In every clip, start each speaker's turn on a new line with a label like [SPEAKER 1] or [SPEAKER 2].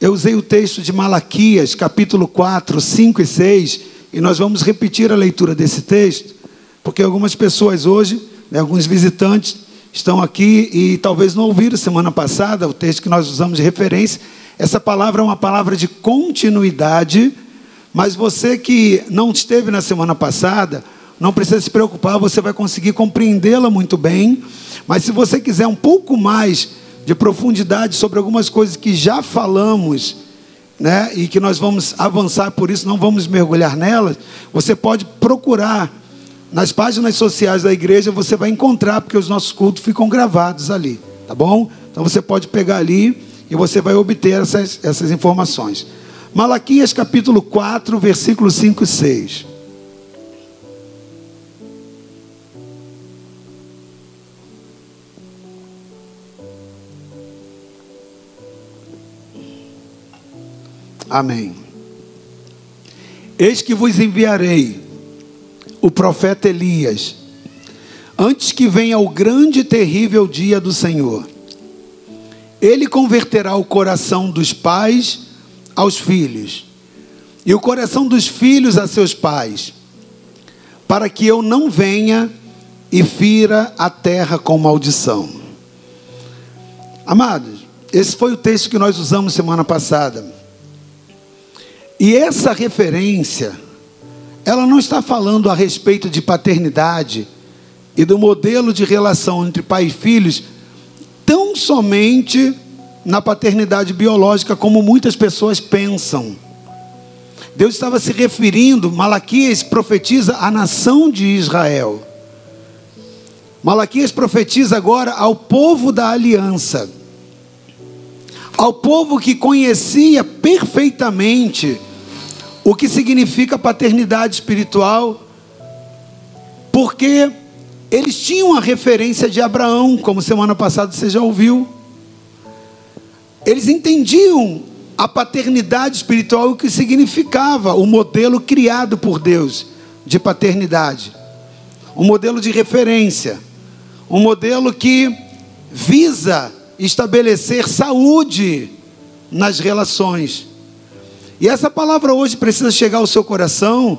[SPEAKER 1] Eu usei o texto de Malaquias, capítulo 4, 5 e 6, e nós vamos repetir a leitura desse texto, porque algumas pessoas hoje, né, alguns visitantes, estão aqui e talvez não ouviram semana passada o texto que nós usamos de referência. Essa palavra é uma palavra de continuidade, mas você que não esteve na semana passada, não precisa se preocupar, você vai conseguir compreendê-la muito bem. Mas se você quiser um pouco mais de profundidade sobre algumas coisas que já falamos, né, e que nós vamos avançar por isso, não vamos mergulhar nelas, você pode procurar nas páginas sociais da igreja, você vai encontrar, porque os nossos cultos ficam gravados ali, tá bom? Então você pode pegar ali e você vai obter essas, essas informações. Malaquias capítulo 4, versículos 5 e 6. Amém. Eis que vos enviarei o profeta Elias, antes que venha o grande e terrível dia do Senhor. Ele converterá o coração dos pais aos filhos, e o coração dos filhos a seus pais, para que eu não venha e fira a terra com maldição. Amados, esse foi o texto que nós usamos semana passada. E essa referência, ela não está falando a respeito de paternidade e do modelo de relação entre pai e filhos, tão somente na paternidade biológica, como muitas pessoas pensam. Deus estava se referindo, Malaquias profetiza a nação de Israel. Malaquias profetiza agora ao povo da aliança ao povo que conhecia perfeitamente o que significa paternidade espiritual, porque eles tinham a referência de Abraão, como semana passada você já ouviu. Eles entendiam a paternidade espiritual, o que significava o modelo criado por Deus de paternidade, um modelo de referência, um modelo que visa estabelecer saúde nas relações. E essa palavra hoje precisa chegar ao seu coração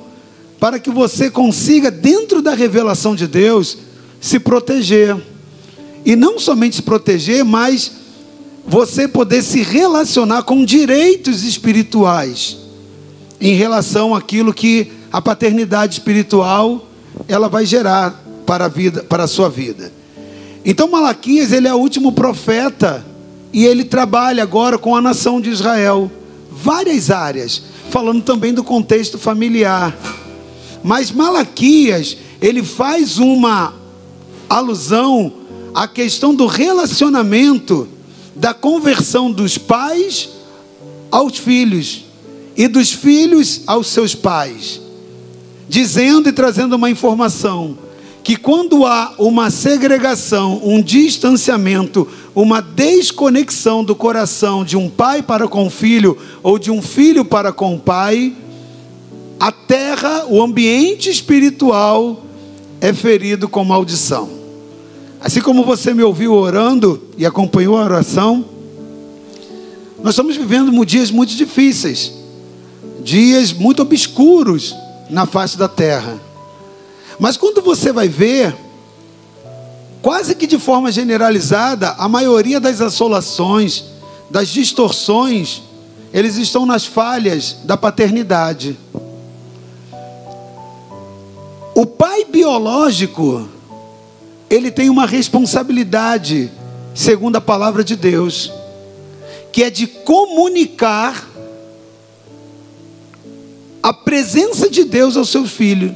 [SPEAKER 1] para que você consiga, dentro da revelação de Deus, se proteger. E não somente se proteger, mas você poder se relacionar com direitos espirituais em relação àquilo que a paternidade espiritual ela vai gerar para a vida, para a sua vida. Então Malaquias, ele é o último profeta e ele trabalha agora com a nação de Israel, várias áreas, falando também do contexto familiar. Mas Malaquias, ele faz uma alusão à questão do relacionamento da conversão dos pais aos filhos e dos filhos aos seus pais, dizendo e trazendo uma informação que quando há uma segregação, um distanciamento, uma desconexão do coração de um pai para com o filho ou de um filho para com o pai, a terra, o ambiente espiritual é ferido com maldição. Assim como você me ouviu orando e acompanhou a oração, nós estamos vivendo dias muito difíceis, dias muito obscuros na face da terra. Mas quando você vai ver, quase que de forma generalizada, a maioria das assolações, das distorções, eles estão nas falhas da paternidade. O pai biológico, ele tem uma responsabilidade, segundo a palavra de Deus, que é de comunicar a presença de Deus ao seu filho.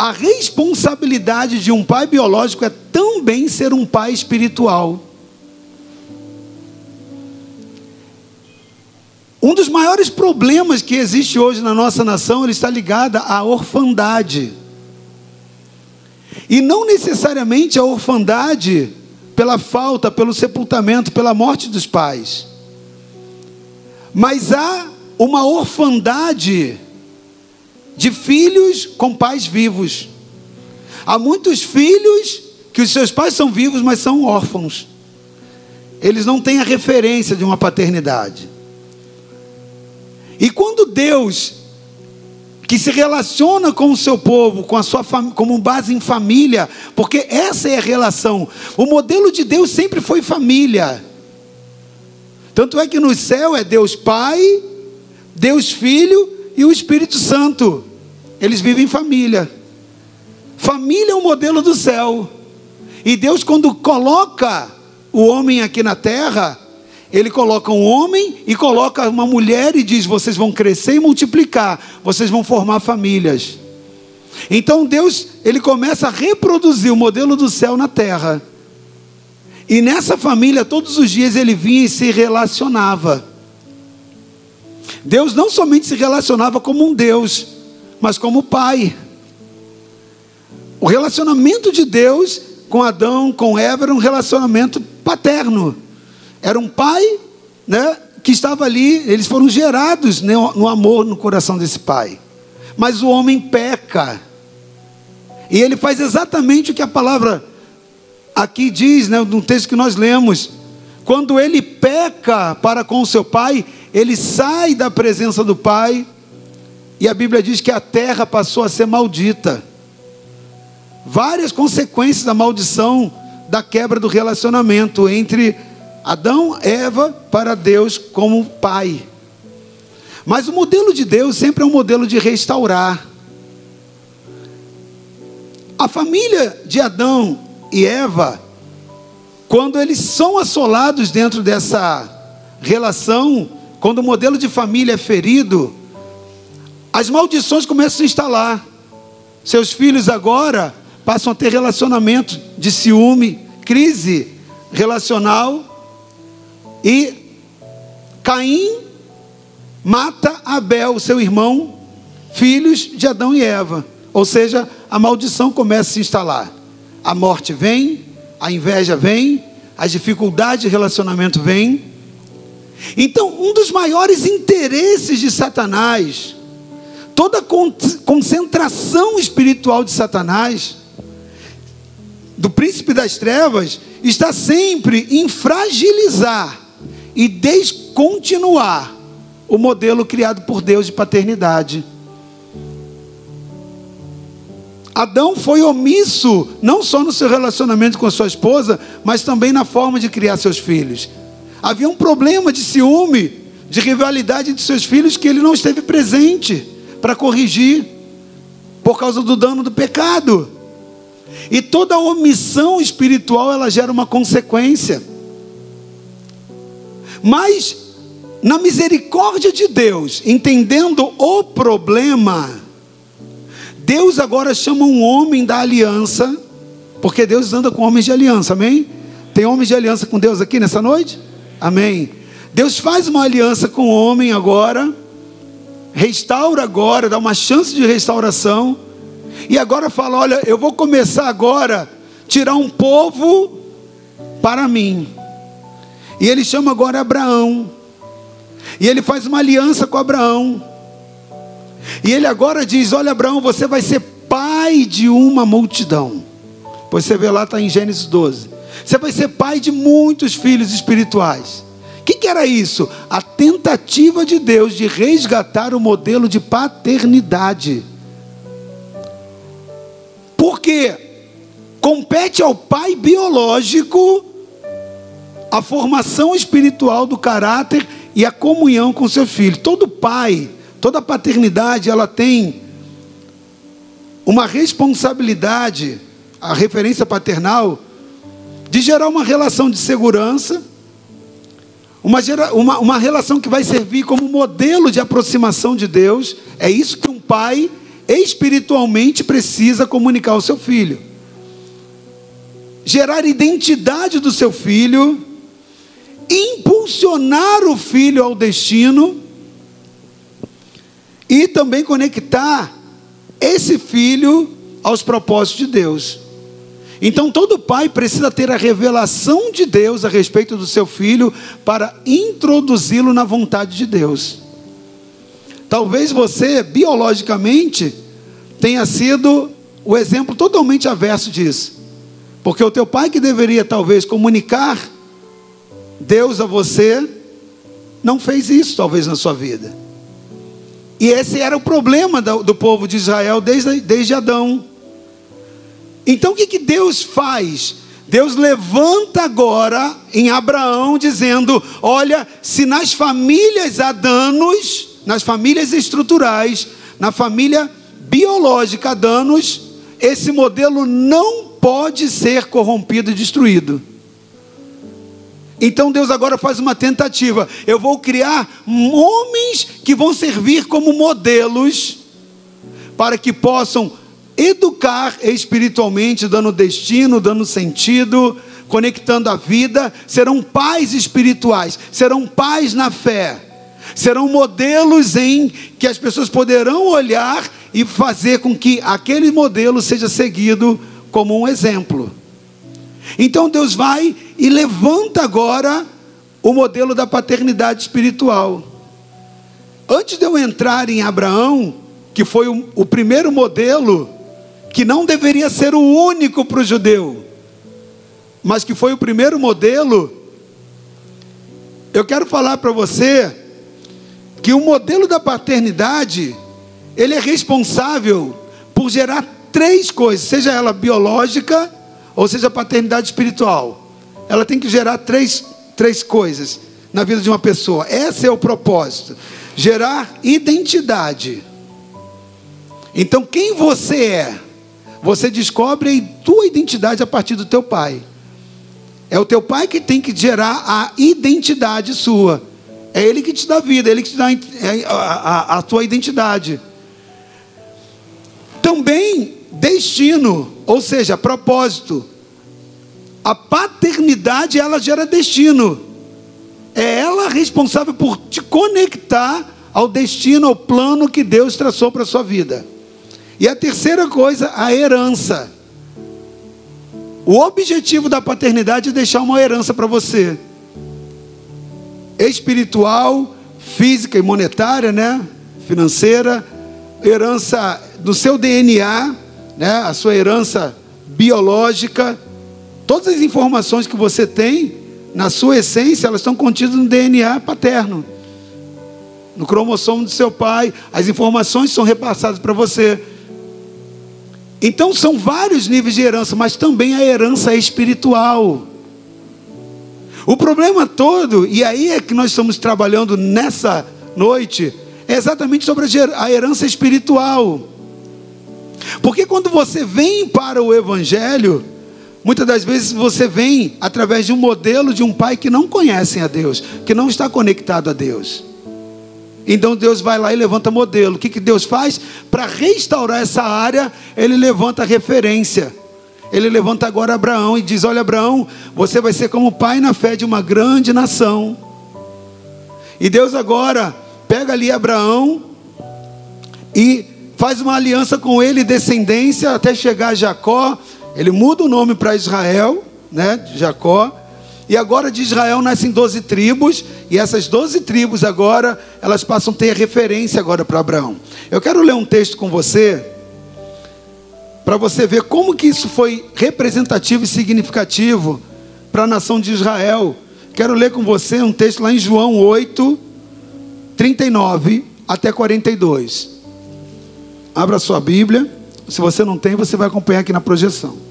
[SPEAKER 1] A responsabilidade de um pai biológico é também ser um pai espiritual. Um dos maiores problemas que existe hoje na nossa nação, ele está ligado à orfandade. E não necessariamente a orfandade pela falta, pelo sepultamento, pela morte dos pais. Mas há uma orfandade de filhos com pais vivos. Há muitos filhos que os seus pais são vivos, mas são órfãos. eles não têm a referência de uma paternidade. E quando Deus, que se relaciona com o seu povo, com a sua como base em família, porque essa é a relação. O modelo de Deus sempre foi família. Tanto é que no céu é Deus Pai, Deus Filho e o Espírito Santo. Eles vivem em família. Família é o modelo do céu. E Deus, quando coloca o homem aqui na terra, ele coloca um homem e coloca uma mulher e diz: vocês vão crescer e multiplicar, vocês vão formar famílias. Então Deus, ele começa a reproduzir o modelo do céu na terra. E nessa família, todos os dias ele vinha e se relacionava. Deus não somente se relacionava como um Deus, mas como Pai. O relacionamento de Deus com Adão, com Eva, era um relacionamento paterno. Era um pai, né, que estava ali, eles foram gerados no amor no coração desse pai. Mas o homem peca. E ele faz exatamente o que a palavra aqui diz, né, no texto que nós lemos. Quando ele peca para com seu pai, ele sai da presença do pai, e a Bíblia diz que a terra passou a ser maldita. Várias consequências da maldição da quebra do relacionamento entre Adão, Eva, para Deus como pai. Mas o modelo de Deus sempre é um modelo de restaurar. A família de Adão e Eva, quando eles são assolados dentro dessa relação, quando o modelo de família é ferido, as maldições começam a se instalar. Seus filhos agora passam a ter relacionamento de ciúme, crise relacional, e Caim mata Abel, seu irmão, filhos de Adão e Eva. Ou seja, a maldição começa a se instalar. A morte vem, a inveja vem, as dificuldades de relacionamento vêm. Então, um dos maiores interesses de Satanás, toda concentração espiritual de Satanás, do príncipe das trevas, está sempre em fragilizar e descontinuar o modelo criado por Deus de paternidade. Adão foi omisso, não só no seu relacionamento com a sua esposa, mas também na forma de criar seus filhos. Havia um problema de ciúme, de rivalidade entre seus filhos que ele não esteve presente para corrigir, por causa do dano do pecado. E toda omissão espiritual ela gera uma consequência. Mas, na misericórdia de Deus, entendendo o problema, Deus agora chama um homem da aliança, porque Deus anda com homens de aliança, amém? Tem homens de aliança com Deus aqui nessa noite? Amém. Deus faz uma aliança com o homem agora, restaura agora, dá uma chance de restauração, e agora fala: olha, eu vou começar agora tirar um povo para mim. E ele chama agora Abraão. E ele faz uma aliança com Abraão. E ele agora diz: Olha, Abraão, você vai ser pai de uma multidão. Pois você vê lá, está em Gênesis 12. Você vai ser pai de muitos filhos espirituais. Que, que era isso? A tentativa de Deus de resgatar o modelo de paternidade. Porque compete ao pai biológico a formação espiritual do caráter e a comunhão com seu filho. Todo pai, toda paternidade, ela tem uma responsabilidade, a referência paternal, de gerar uma relação de segurança, uma, gera, uma, uma relação que vai servir como modelo de aproximação de Deus. É isso que um pai espiritualmente precisa comunicar ao seu filho. Gerar identidade do seu filho impulsionar o filho ao destino e também conectar esse filho aos propósitos de Deus. Então todo pai precisa ter a revelação de Deus a respeito do seu filho para introduzi-lo na vontade de Deus. Talvez você biologicamente tenha sido o exemplo totalmente averso disso. Porque o teu pai que deveria talvez comunicar Deus a você não fez isso, talvez, na sua vida. E esse era o problema do, do povo de Israel desde, desde Adão. Então o que, que Deus faz? Deus levanta agora em Abraão, dizendo: Olha, se nas famílias há danos, nas famílias estruturais, na família biológica há danos, esse modelo não pode ser corrompido e destruído. Então Deus agora faz uma tentativa. Eu vou criar homens que vão servir como modelos para que possam educar espiritualmente, dando destino, dando sentido, conectando a vida. Serão pais espirituais, serão pais na fé, serão modelos em que as pessoas poderão olhar e fazer com que aquele modelo seja seguido como um exemplo. Então Deus vai e levanta agora o modelo da paternidade espiritual. Antes de eu entrar em Abraão, que foi o, o primeiro modelo, que não deveria ser o único para o judeu, mas que foi o primeiro modelo, eu quero falar para você que o modelo da paternidade, ele é responsável por gerar três coisas, seja ela biológica, ou seja, paternidade espiritual. Ela tem que gerar três, três coisas na vida de uma pessoa. Esse é o propósito: gerar identidade. Então, quem você é? Você descobre a tua identidade a partir do teu pai. É o teu pai que tem que gerar a identidade sua. É ele que te dá vida, é ele que te dá a, a, a tua identidade. Também destino, ou seja, propósito. A paternidade ela gera destino. É ela responsável por te conectar ao destino, ao plano que Deus traçou para a sua vida. E a terceira coisa, a herança. O objetivo da paternidade é deixar uma herança para você. Espiritual, física e monetária, né? Financeira, herança do seu DNA, né? A sua herança biológica, Todas as informações que você tem, na sua essência, elas estão contidas no DNA paterno. No cromossomo do seu pai, as informações são repassadas para você. Então são vários níveis de herança, mas também a herança espiritual. O problema todo, e aí é que nós estamos trabalhando nessa noite, é exatamente sobre a herança espiritual. Porque quando você vem para o Evangelho, Muitas das vezes você vem através de um modelo de um pai que não conhece a Deus, que não está conectado a Deus. Então Deus vai lá e levanta modelo. O que, que Deus faz? Para restaurar essa área, Ele levanta referência. Ele levanta agora Abraão e diz: Olha, Abraão, você vai ser como pai na fé de uma grande nação. E Deus agora pega ali Abraão e faz uma aliança com ele, descendência, até chegar a Jacó. Ele muda o nome para Israel, né, Jacó. E agora de Israel nascem 12 tribos, e essas 12 tribos agora, elas passam a ter referência agora para Abraão. Eu quero ler um texto com você, para você ver como que isso foi representativo e significativo para a nação de Israel. Quero ler com você um texto lá em João 8, 39 até 42. Abra sua Bíblia. Se você não tem, você vai acompanhar aqui na projeção.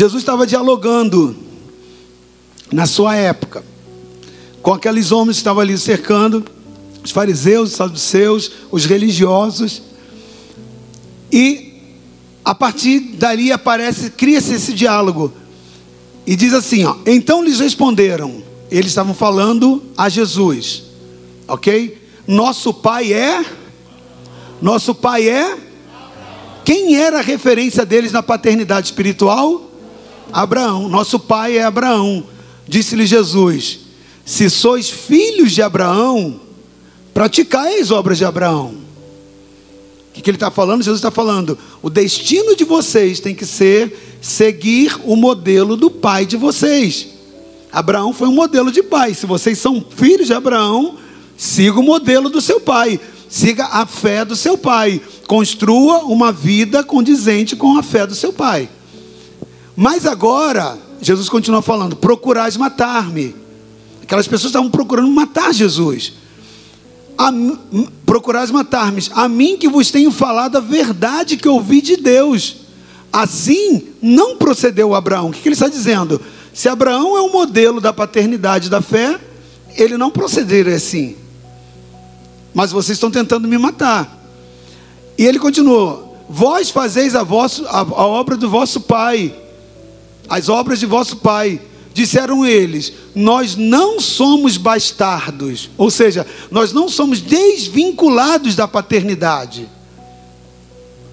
[SPEAKER 1] Jesus estava dialogando na sua época com aqueles homens que estavam ali cercando, os fariseus, os saduceus, os religiosos. E a partir dali aparece, cria-se esse diálogo. E diz assim, ó, então lhes responderam, eles estavam falando a Jesus, ok? Nosso pai é. Nosso pai é. Quem era a referência deles na paternidade espiritual? Abraão. Nosso pai é Abraão. Disse-lhe Jesus: Se sois filhos de Abraão, praticai as obras de Abraão. O que, que ele está falando? Jesus está falando: o destino de vocês tem que ser seguir o modelo do pai de vocês. Abraão foi um modelo de pai. Se vocês são filhos de Abraão, Siga o modelo do seu pai. Siga a fé do seu pai. Construa uma vida condizente com a fé do seu pai. Mas agora, Jesus continua falando: procurais matar-me. Aquelas pessoas estavam procurando matar Jesus. Procurais matar-me. A mim que vos tenho falado a verdade que ouvi de Deus. Assim não procedeu Abraão. O que ele está dizendo? Se Abraão é o modelo da paternidade da fé, ele não procederia assim. Mas vocês estão tentando me matar. E ele continuou: Vós fazeis a, vosso, a, a obra do vosso pai, as obras de vosso pai. Disseram eles: Nós não somos bastardos, ou seja, nós não somos desvinculados da paternidade.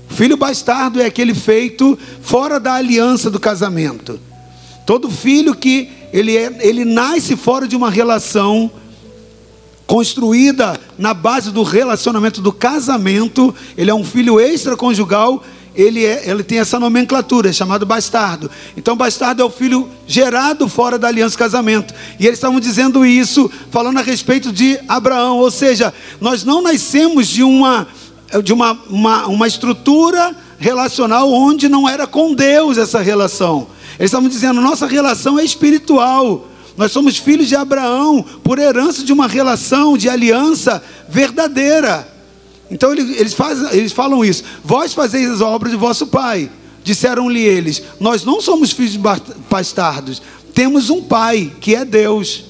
[SPEAKER 1] Filho bastardo é aquele feito fora da aliança do casamento. Todo filho que ele, é, ele nasce fora de uma relação construída na base do relacionamento do casamento, ele é um filho extraconjugal, ele, é, ele tem essa nomenclatura, é chamado bastardo. Então, bastardo é o filho gerado fora da aliança casamento. E eles estavam dizendo isso, falando a respeito de Abraão, ou seja, nós não nascemos de uma, de uma, uma, uma estrutura relacional onde não era com Deus essa relação. Eles estavam dizendo: nossa relação é espiritual. Nós somos filhos de Abraão por herança de uma relação de aliança verdadeira. Então eles, fazem, eles falam isso: vós fazeis as obras de vosso pai. Disseram-lhe eles: Nós não somos filhos bastardos, temos um pai que é Deus.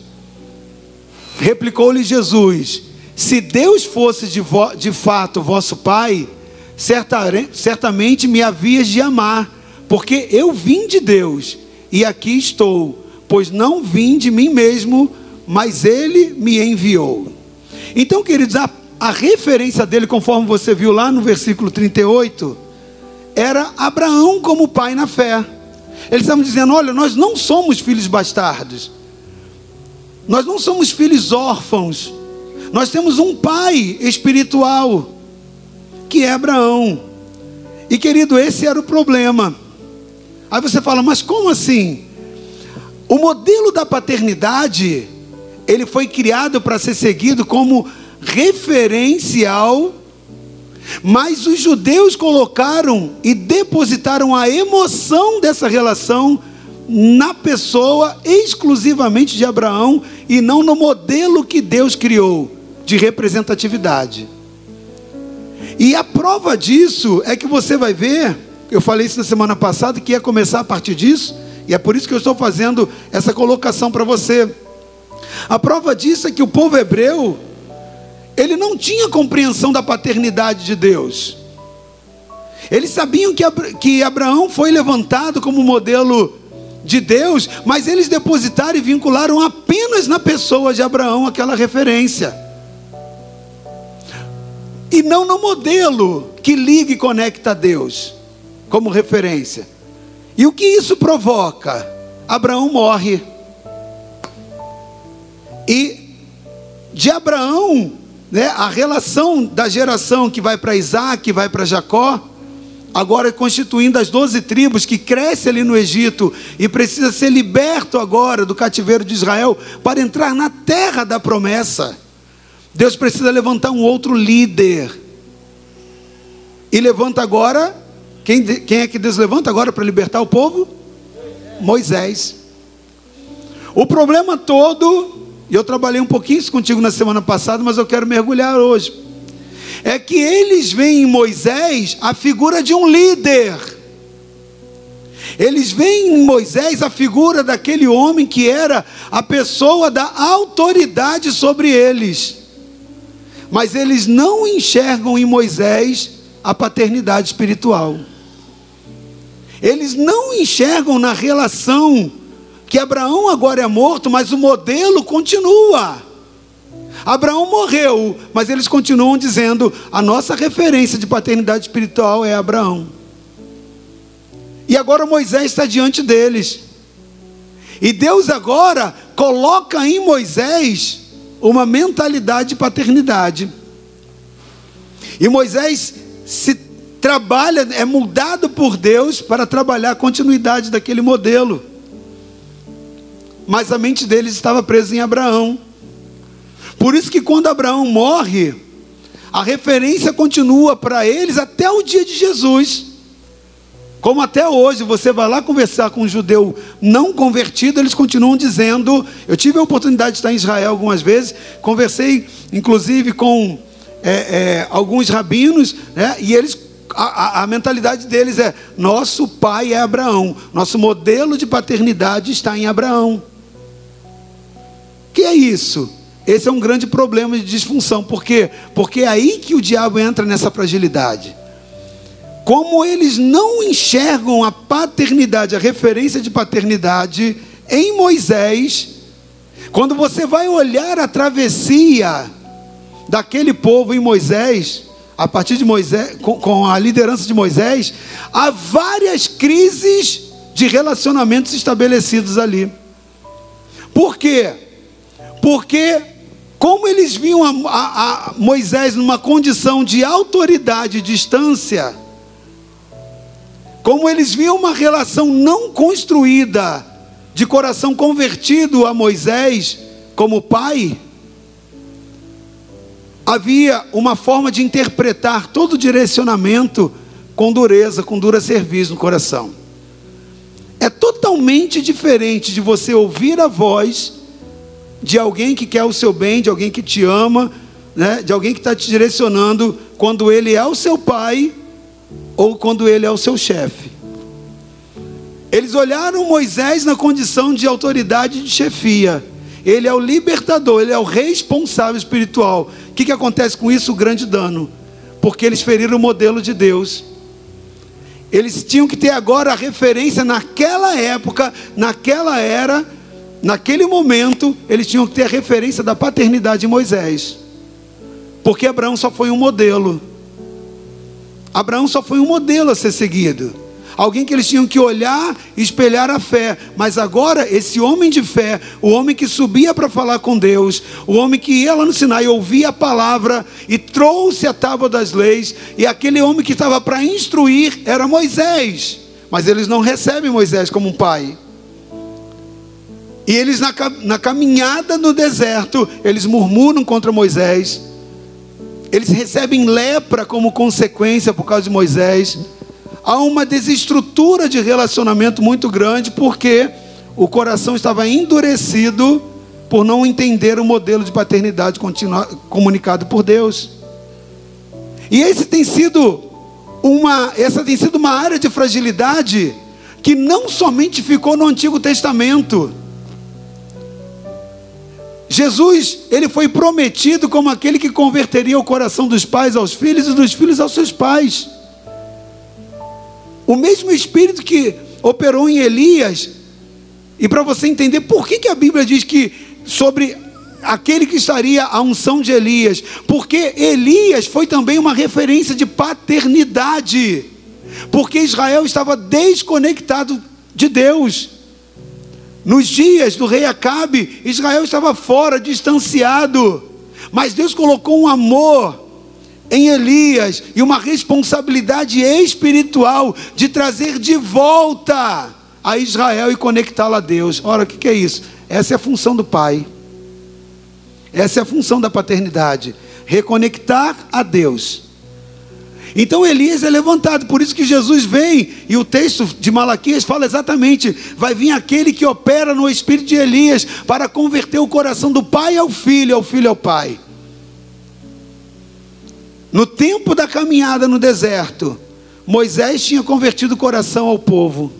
[SPEAKER 1] Replicou-lhe Jesus: Se Deus fosse de, vo, de fato vosso pai, certamente me havias de amar porque eu vim de Deus e aqui estou, pois não vim de mim mesmo, mas Ele me enviou. Então, queridos, a, a referência dele, conforme você viu lá no versículo 38, era Abraão como pai na fé. Eles estavam dizendo: olha, nós não somos filhos bastardos, nós não somos filhos órfãos, nós temos um pai espiritual, que é Abraão. E querido, esse era o problema. Aí você fala, mas como assim? O modelo da paternidade, ele foi criado para ser seguido como referencial, mas os judeus colocaram e depositaram a emoção dessa relação na pessoa exclusivamente de Abraão e não no modelo que Deus criou de representatividade. E a prova disso é que você vai ver eu falei isso na semana passada que ia começar a partir disso, e é por isso que eu estou fazendo essa colocação para você. A prova disso é que o povo hebreu, ele não tinha compreensão da paternidade de Deus. Eles sabiam que, que Abraão foi levantado como modelo de Deus, mas eles depositaram e vincularam apenas na pessoa de Abraão aquela referência. E não no modelo que liga e conecta a Deus como referência. E o que isso provoca? Abraão morre. E de Abraão, né, a relação da geração que vai para Isaac, que vai para Jacó, agora constituindo as doze tribos que cresce ali no Egito e precisa ser liberto agora do cativeiro de Israel para entrar na terra da promessa. Deus precisa levantar um outro líder. E levanta agora quem, quem é que Deus levanta agora para libertar o povo? Moisés. O problema todo, e eu trabalhei um pouquinho isso contigo na semana passada, mas eu quero mergulhar hoje. É que eles veem em Moisés a figura de um líder. Eles veem em Moisés a figura daquele homem que era a pessoa da autoridade sobre eles. Mas eles não enxergam em Moisés a paternidade espiritual. Eles não enxergam na relação que Abraão agora é morto, mas o modelo continua. Abraão morreu, mas eles continuam dizendo: a nossa referência de paternidade espiritual é Abraão. E agora Moisés está diante deles. E Deus agora coloca em Moisés uma mentalidade de paternidade. E Moisés se trabalha, é mudado por Deus para trabalhar a continuidade daquele modelo. Mas a mente deles estava presa em Abraão. Por isso que quando Abraão morre, a referência continua para eles até o dia de Jesus. Como até hoje você vai lá conversar com um judeu não convertido, eles continuam dizendo. Eu tive a oportunidade de estar em Israel algumas vezes, conversei inclusive com é, é, alguns rabinos, né, e eles a, a, a, mentalidade deles é: nosso pai é Abraão, nosso modelo de paternidade está em Abraão. Que é isso? Esse é um grande problema de disfunção, por quê? Porque é aí que o diabo entra nessa fragilidade como eles não enxergam a paternidade, a referência de paternidade em Moisés, quando você vai olhar a travessia daquele povo em Moisés, a partir de Moisés, com, a liderança de Moisés, há várias crises de relacionamentos estabelecidos ali. Por quê? Porque como eles viam a, a, a Moisés numa condição de autoridade e distância, como eles viam uma relação não construída, de coração convertido a Moisés como pai, havia uma forma de interpretar todo o direcionamento com dureza, com dura serviço no coração. É totalmente diferente de você ouvir a voz de alguém que quer o seu bem, de alguém que te ama, né, de alguém que está te direcionando, quando ele é o seu pai ou quando ele é o seu chefe. Eles olharam Moisés na condição de autoridade de chefia. Ele é o libertador, ele é o responsável espiritual. O que, que acontece com isso? O grande dano. Porque eles feriram o modelo de Deus. Eles tinham que ter agora a referência naquela época, naquela era, naquele momento, eles tinham que ter a referência da paternidade de Moisés. Porque Abraão só foi um modelo. Abraão só foi um modelo a ser seguido. Alguém que eles tinham que olhar e espelhar a fé. Mas agora, esse homem de fé, o homem que subia para falar com Deus, o homem que ia lá no Sinai ouvia a palavra e trouxe a tábua das leis, e aquele homem que estava para instruir era Moisés. Mas eles não recebem Moisés como um pai. E eles, na, na caminhada no deserto, eles murmuram contra Moisés eles recebem lepra como consequência por causa de Moisés. Há uma desestrutura de relacionamento muito grande porque o coração estava endurecido por não entender o modelo de paternidade comunicado por Deus. E esse tem sido uma, essa tem sido uma área de fragilidade que não somente ficou no Antigo Testamento. Jesus, ele foi prometido como aquele que converteria o coração dos pais aos filhos e dos filhos aos seus pais. O mesmo espírito que operou em Elias, e para você entender por que, que a Bíblia diz que sobre aquele que estaria a unção de Elias, porque Elias foi também uma referência de paternidade, porque Israel estava desconectado de Deus. Nos dias do rei Acabe, Israel estava fora, distanciado. Mas Deus colocou um amor em Elias e uma responsabilidade espiritual de trazer de volta a Israel e conectá-la a Deus. Ora, o que é isso? Essa é a função do pai. Essa é a função da paternidade. Reconectar a Deus. Então Elias é levantado, por isso que Jesus vem, e o texto de Malaquias fala exatamente: vai vir aquele que opera no espírito de Elias para converter o coração do pai ao filho, ao filho ao pai. No tempo da caminhada no deserto, Moisés tinha convertido o coração ao povo.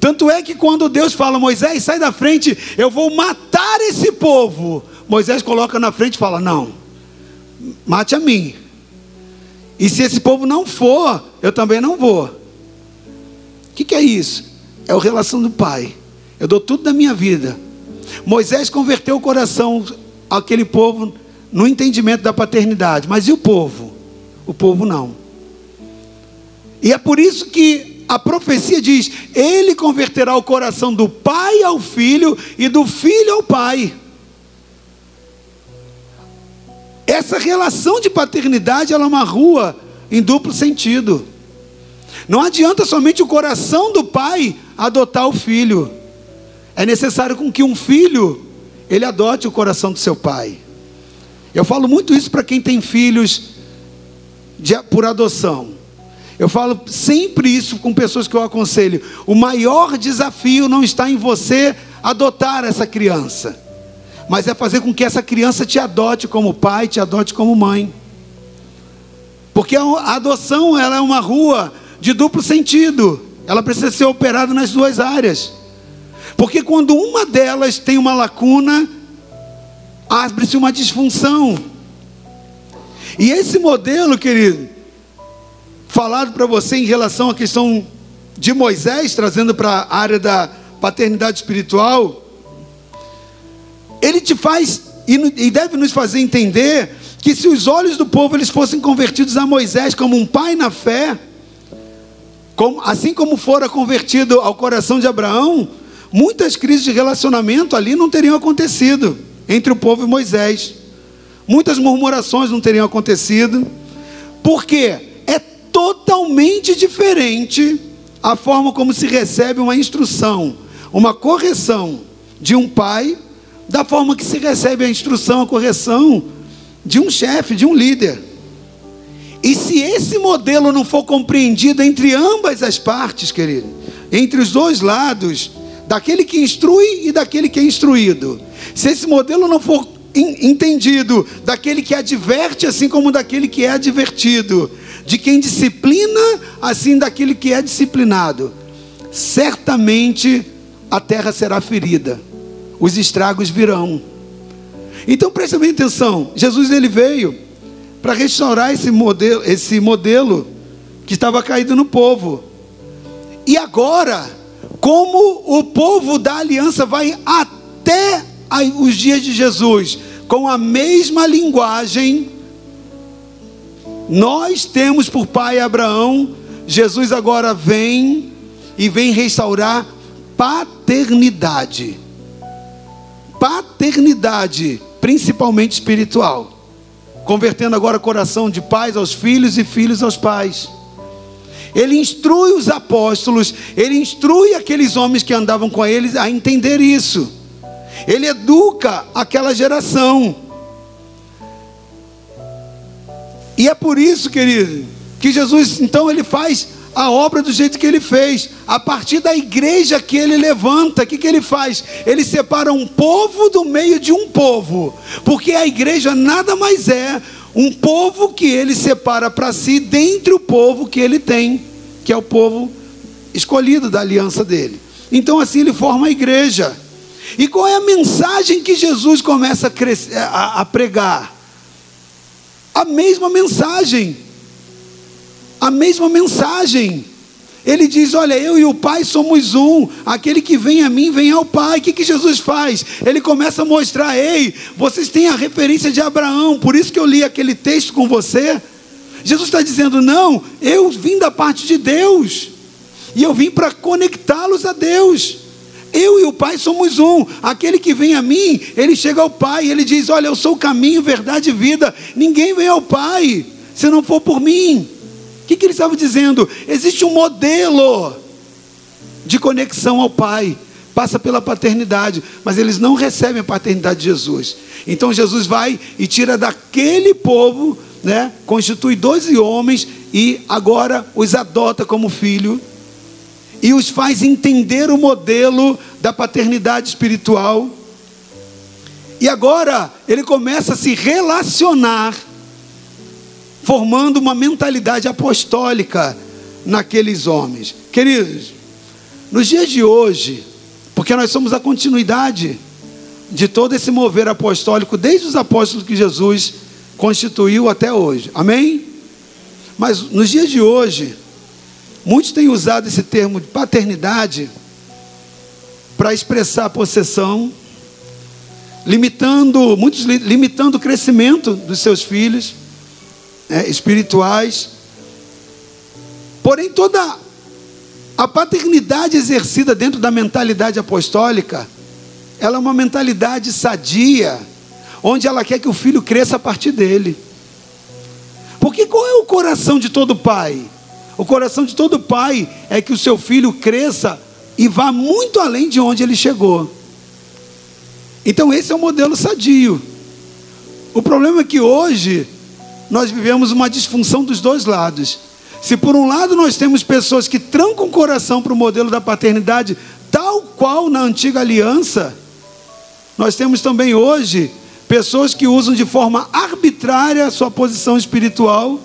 [SPEAKER 1] Tanto é que quando Deus fala, Moisés, sai da frente, eu vou matar esse povo. Moisés coloca na frente e fala: Não, mate a mim. E se esse povo não for, eu também não vou. O que, que é isso? É a relação do pai. Eu dou tudo da minha vida. Moisés converteu o coração àquele povo no entendimento da paternidade. Mas e o povo? O povo não. E é por isso que a profecia diz: Ele converterá o coração do pai ao filho e do filho ao pai. Essa relação de paternidade ela é uma rua em duplo sentido. Não adianta somente o coração do pai adotar o filho. É necessário com que um filho ele adote o coração do seu pai. Eu falo muito isso para quem tem filhos de, por adoção. Eu falo sempre isso com pessoas que eu aconselho. O maior desafio não está em você adotar essa criança, mas é fazer com que essa criança te adote como pai, te adote como mãe. Porque a adoção ela é uma rua de duplo sentido. Ela precisa ser operada nas duas áreas. Porque quando uma delas tem uma lacuna, abre-se uma disfunção. E esse modelo, querido, falado para você em relação à questão de Moisés, trazendo para a área da paternidade espiritual, ele te faz e deve nos fazer entender que se os olhos do povo eles fossem convertidos a Moisés como um pai na fé, como, assim como fora convertido ao coração de Abraão, muitas crises de relacionamento ali não teriam acontecido entre o povo e Moisés. Muitas murmurações não teriam acontecido. Porque é totalmente diferente a forma como se recebe uma instrução, uma correção de um pai, da forma que se recebe a instrução, a correção de um chefe, de um líder. E se esse modelo não for compreendido entre ambas as partes, querido, entre os dois lados, daquele que instrui e daquele que é instruído, se esse modelo não for entendido daquele que adverte, assim como daquele que é advertido, de quem disciplina, assim daquele que é disciplinado, certamente a terra será ferida, os estragos virão. Então preste bem atenção, Jesus ele veio para restaurar esse modelo, esse modelo que estava caído no povo. E agora, como o povo da aliança vai até os dias de Jesus com a mesma linguagem, nós temos por pai Abraão, Jesus agora vem e vem restaurar paternidade. Paternidade principalmente espiritual, convertendo agora o coração de pais aos filhos e filhos aos pais. Ele instrui os apóstolos, ele instrui aqueles homens que andavam com eles a entender isso. Ele educa aquela geração. E é por isso, querido, que Jesus então ele faz a obra do jeito que ele fez, a partir da igreja que ele levanta, o que, que ele faz? Ele separa um povo do meio de um povo, porque a igreja nada mais é um povo que ele separa para si, dentre o povo que ele tem, que é o povo escolhido da aliança dele. Então, assim, ele forma a igreja. E qual é a mensagem que Jesus começa a, crescer, a, a pregar? A mesma mensagem a mesma mensagem. Ele diz: Olha, eu e o Pai somos um. Aquele que vem a mim, vem ao Pai. O que, que Jesus faz? Ele começa a mostrar: Ei, vocês têm a referência de Abraão. Por isso que eu li aquele texto com você. Jesus está dizendo: Não, eu vim da parte de Deus. E eu vim para conectá-los a Deus. Eu e o Pai somos um. Aquele que vem a mim, ele chega ao Pai. Ele diz: Olha, eu sou o caminho, verdade e vida. Ninguém vem ao Pai se não for por mim que, que ele estava dizendo? Existe um modelo de conexão ao Pai, passa pela paternidade, mas eles não recebem a paternidade de Jesus. Então Jesus vai e tira daquele povo, né, constitui 12 homens e agora os adota como filho e os faz entender o modelo da paternidade espiritual. E agora ele começa a se relacionar formando uma mentalidade apostólica naqueles homens. Queridos, nos dias de hoje, porque nós somos a continuidade de todo esse mover apostólico, desde os apóstolos que Jesus constituiu até hoje, amém? Mas nos dias de hoje, muitos têm usado esse termo de paternidade para expressar a possessão, limitando, muitos limitando o crescimento dos seus filhos, né, espirituais. Porém, toda a paternidade exercida dentro da mentalidade apostólica, ela é uma mentalidade sadia, onde ela quer que o filho cresça a partir dele. Porque qual é o coração de todo pai? O coração de todo pai é que o seu filho cresça e vá muito além de onde ele chegou. Então, esse é o modelo sadio. O problema é que hoje nós vivemos uma disfunção dos dois lados. Se por um lado nós temos pessoas que trancam o coração para o modelo da paternidade, tal qual na antiga aliança, nós temos também hoje pessoas que usam de forma arbitrária a sua posição espiritual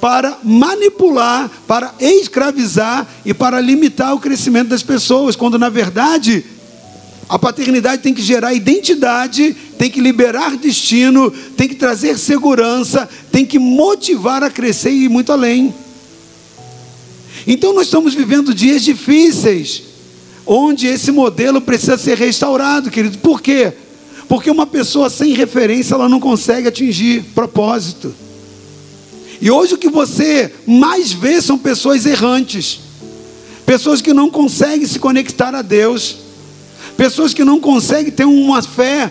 [SPEAKER 1] para manipular, para escravizar e para limitar o crescimento das pessoas, quando na verdade a paternidade tem que gerar identidade, tem que liberar destino, tem que trazer segurança, tem que motivar a crescer e ir muito além. Então nós estamos vivendo dias difíceis, onde esse modelo precisa ser restaurado, querido. Por quê? Porque uma pessoa sem referência, ela não consegue atingir propósito. E hoje o que você mais vê são pessoas errantes, pessoas que não conseguem se conectar a Deus Pessoas que não conseguem ter uma fé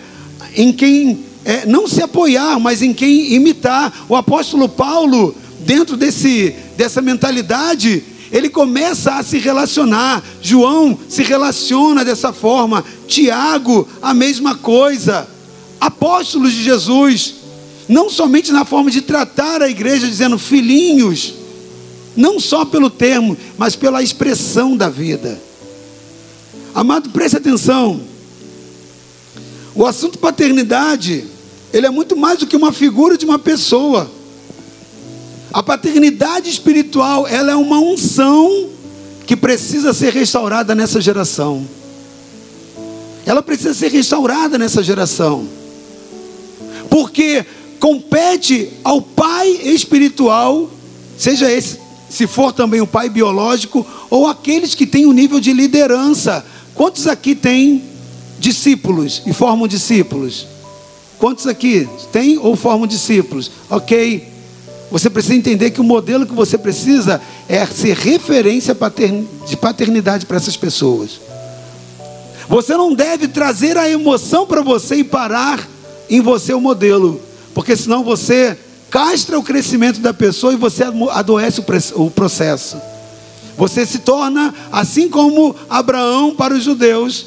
[SPEAKER 1] em quem é, não se apoiar, mas em quem imitar. O apóstolo Paulo, dentro desse, dessa mentalidade, ele começa a se relacionar. João se relaciona dessa forma. Tiago, a mesma coisa. Apóstolos de Jesus, não somente na forma de tratar a igreja, dizendo filhinhos, não só pelo termo, mas pela expressão da vida. Amado, preste atenção. O assunto paternidade, ele é muito mais do que uma figura de uma pessoa. A paternidade espiritual, ela é uma unção que precisa ser restaurada nessa geração. Ela precisa ser restaurada nessa geração. Porque compete ao pai espiritual, seja esse, se for também o pai biológico, ou aqueles que têm um nível de liderança, Quantos aqui têm discípulos e formam discípulos? Quantos aqui têm ou formam discípulos? Ok. Você precisa entender que o modelo que você precisa é ser referência de paternidade para essas pessoas. Você não deve trazer a emoção para você e parar em você o modelo, porque senão você castra o crescimento da pessoa e você adoece o processo. Você se torna, assim como Abraão para os judeus,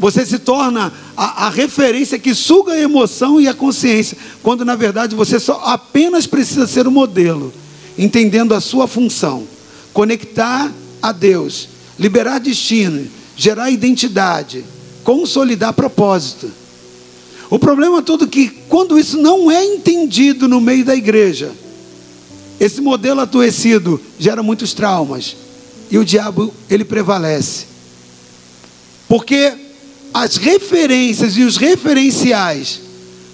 [SPEAKER 1] você se torna a, a, referência que suga a emoção e a consciência, quando na verdade você só apenas precisa ser o modelo, entendendo a sua função, conectar a Deus, liberar destino, gerar identidade, consolidar propósito. O problema todo é que quando isso não é entendido no meio da igreja, esse modelo adoecido gera muitos traumas, e o diabo ele prevalece. Porque as referências e os referenciais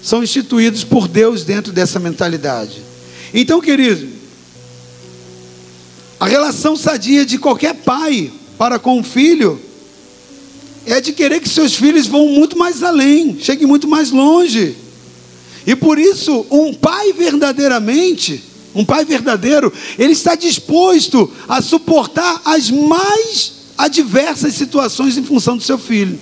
[SPEAKER 1] são instituídos por Deus dentro dessa mentalidade. Então, querido, a relação sadia de qualquer pai para com o filho é de querer que seus filhos vão muito mais além, cheguem muito mais longe. E por isso, um pai verdadeiramente um pai verdadeiro, ele está disposto a suportar as mais adversas situações em função do seu filho.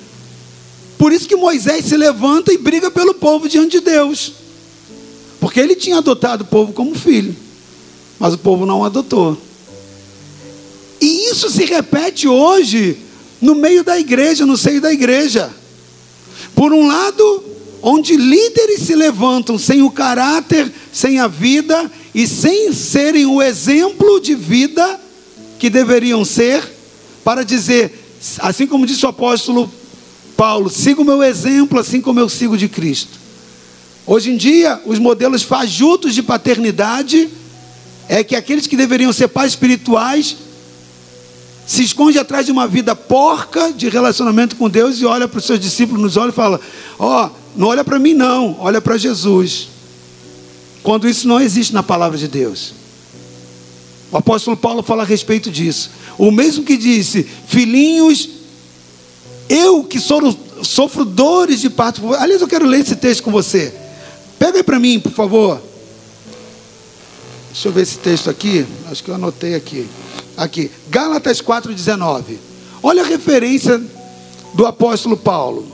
[SPEAKER 1] Por isso que Moisés se levanta e briga pelo povo diante de Deus. Porque ele tinha adotado o povo como filho, mas o povo não adotou. E isso se repete hoje no meio da igreja, no seio da igreja. Por um lado, onde líderes se levantam sem o caráter, sem a vida e sem serem o exemplo de vida que deveriam ser, para dizer, assim como disse o apóstolo Paulo, siga o meu exemplo, assim como eu sigo de Cristo. Hoje em dia, os modelos fajutos de paternidade é que aqueles que deveriam ser pais espirituais se esconde atrás de uma vida porca de relacionamento com Deus e olha para os seus discípulos nos olhos e fala: Ó, oh, não olha para mim, não, olha para Jesus. Quando isso não existe na palavra de Deus. O apóstolo Paulo fala a respeito disso. O mesmo que disse: Filhinhos, eu que sou, sofro dores de parto. Aliás, eu quero ler esse texto com você. Pega aí para mim, por favor. Deixa eu ver esse texto aqui. Acho que eu anotei aqui. Aqui. Gálatas 4,19. Olha a referência do apóstolo Paulo.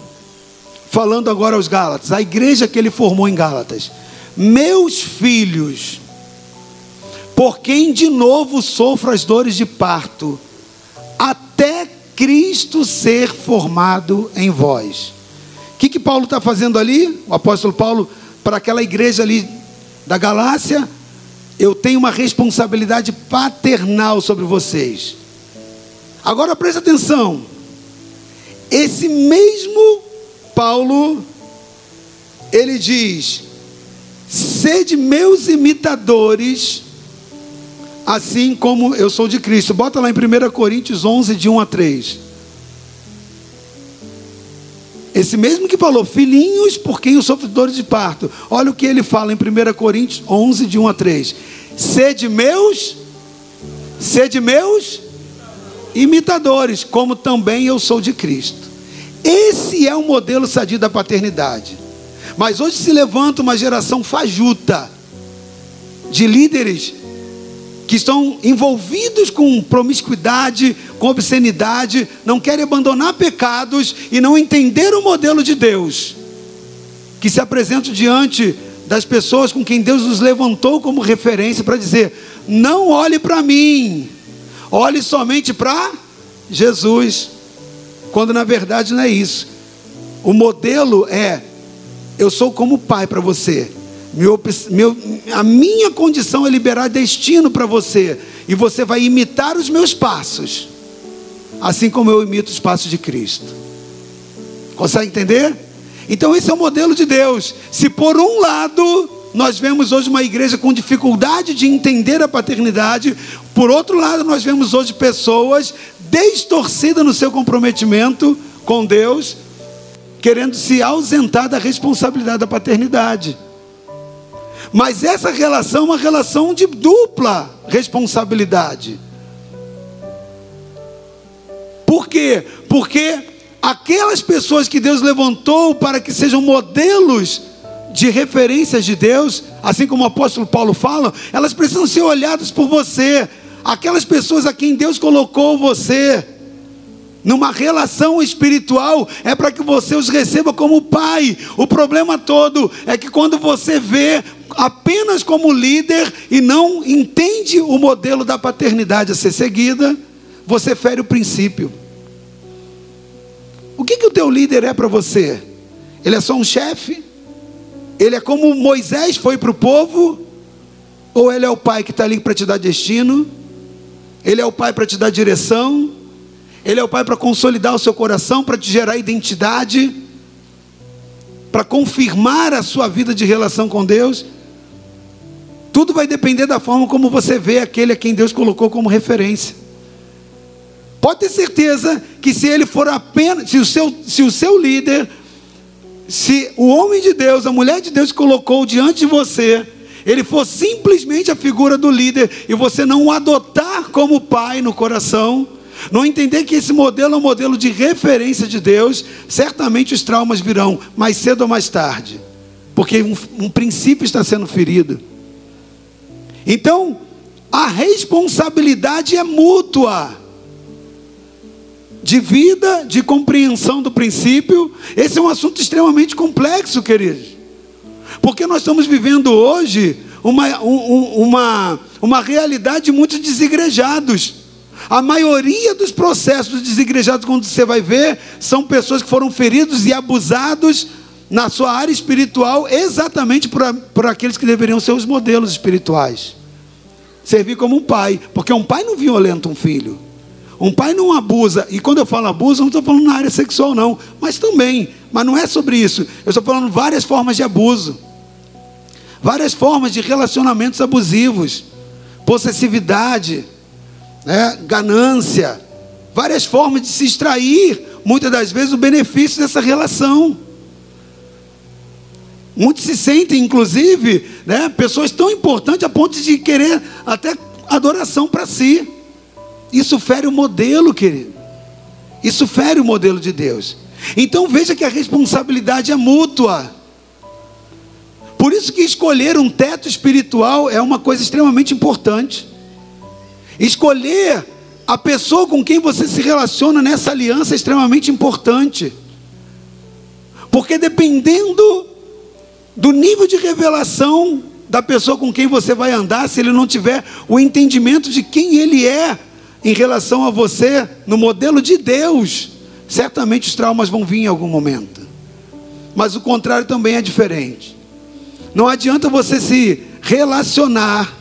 [SPEAKER 1] Falando agora aos Gálatas. A igreja que ele formou em Gálatas. Meus filhos, por quem de novo sofro as dores de parto, até Cristo ser formado em vós. O que, que Paulo está fazendo ali? O apóstolo Paulo, para aquela igreja ali da Galácia, eu tenho uma responsabilidade paternal sobre vocês. Agora preste atenção. Esse mesmo Paulo, ele diz: sede meus imitadores, assim como eu sou de Cristo. Bota lá em 1 Coríntios 11, de 1 a 3. Esse mesmo que falou, filhinhos, por quem os sofredores de parto. Olha o que ele fala em 1 Coríntios 11, de 1 a 3. Sede meus, sede meus imitadores, como também eu sou de Cristo. Esse é o modelo sadio da paternidade. Mas hoje se levanta uma geração fajuta de líderes que estão envolvidos com promiscuidade, com obscenidade, não querem abandonar pecados e não entender o modelo de Deus, que se apresentam diante das pessoas com quem Deus nos levantou como referência para dizer: não olhe para mim, olhe somente para Jesus, quando na verdade não é isso. O modelo é: eu sou como pai para você. Meu, meu, a minha condição é liberar destino para você. E você vai imitar os meus passos. Assim como eu imito os passos de Cristo. Consegue entender? Então esse é o modelo de Deus. Se por um lado nós vemos hoje uma igreja com dificuldade de entender a paternidade, por outro lado nós vemos hoje pessoas distorcidas no seu comprometimento com Deus, querendo se ausentar da responsabilidade da paternidade. Mas essa relação é uma relação de dupla responsabilidade. Por quê? Porque aquelas pessoas que Deus levantou para que sejam modelos de referências de Deus, assim como o apóstolo Paulo fala, elas precisam ser olhadas por você. Aquelas pessoas a quem Deus colocou você numa relação espiritual é para que você os receba como pai. O problema todo é que quando você vê apenas como líder e não entende o modelo da paternidade a ser seguida, você fere o princípio. O que, que o teu líder é para você? Ele é só um chefe? Ele é como Moisés foi para o povo? Ou ele é o pai que está ali para te dar destino? Ele é o pai para te dar direção? Ele é o pai para consolidar o seu coração, para te gerar identidade? Para confirmar a sua vida de relação com Deus? Tudo vai depender da forma como você vê aquele a quem Deus colocou como referência. Pode ter certeza que se ele for apenas, se o seu, se o seu líder, se o homem de Deus, a mulher de Deus colocou diante de você, ele for simplesmente a figura do líder e você não o adotar como pai no coração, não entender que esse modelo é um modelo de referência de Deus, certamente os traumas virão mais cedo ou mais tarde, porque um, um princípio está sendo ferido. Então, a responsabilidade é mútua. De vida, de compreensão do princípio. Esse é um assunto extremamente complexo, queridos. Porque nós estamos vivendo hoje uma, um, uma, uma realidade de muitos desigrejados. A maioria dos processos dos desigrejados, quando você vai ver, são pessoas que foram feridos e abusados na sua área espiritual, exatamente por aqueles que deveriam ser os modelos espirituais. Servir como um pai, porque um pai não violenta um filho. Um pai não abusa, e quando eu falo abuso, não estou falando na área sexual, não, mas também, mas não é sobre isso. Eu estou falando várias formas de abuso, várias formas de relacionamentos abusivos, possessividade, né, ganância, várias formas de se extrair, muitas das vezes, o benefício dessa relação. Muitos se sentem, inclusive, né, pessoas tão importantes a ponto de querer até adoração para si. Isso fere o modelo, querido. Isso fere o modelo de Deus. Então veja que a responsabilidade é mútua. Por isso que escolher um teto espiritual é uma coisa extremamente importante. Escolher a pessoa com quem você se relaciona nessa aliança é extremamente importante. Porque dependendo do nível de revelação da pessoa com quem você vai andar, se ele não tiver o entendimento de quem ele é em relação a você, no modelo de Deus, certamente os traumas vão vir em algum momento. Mas o contrário também é diferente. Não adianta você se relacionar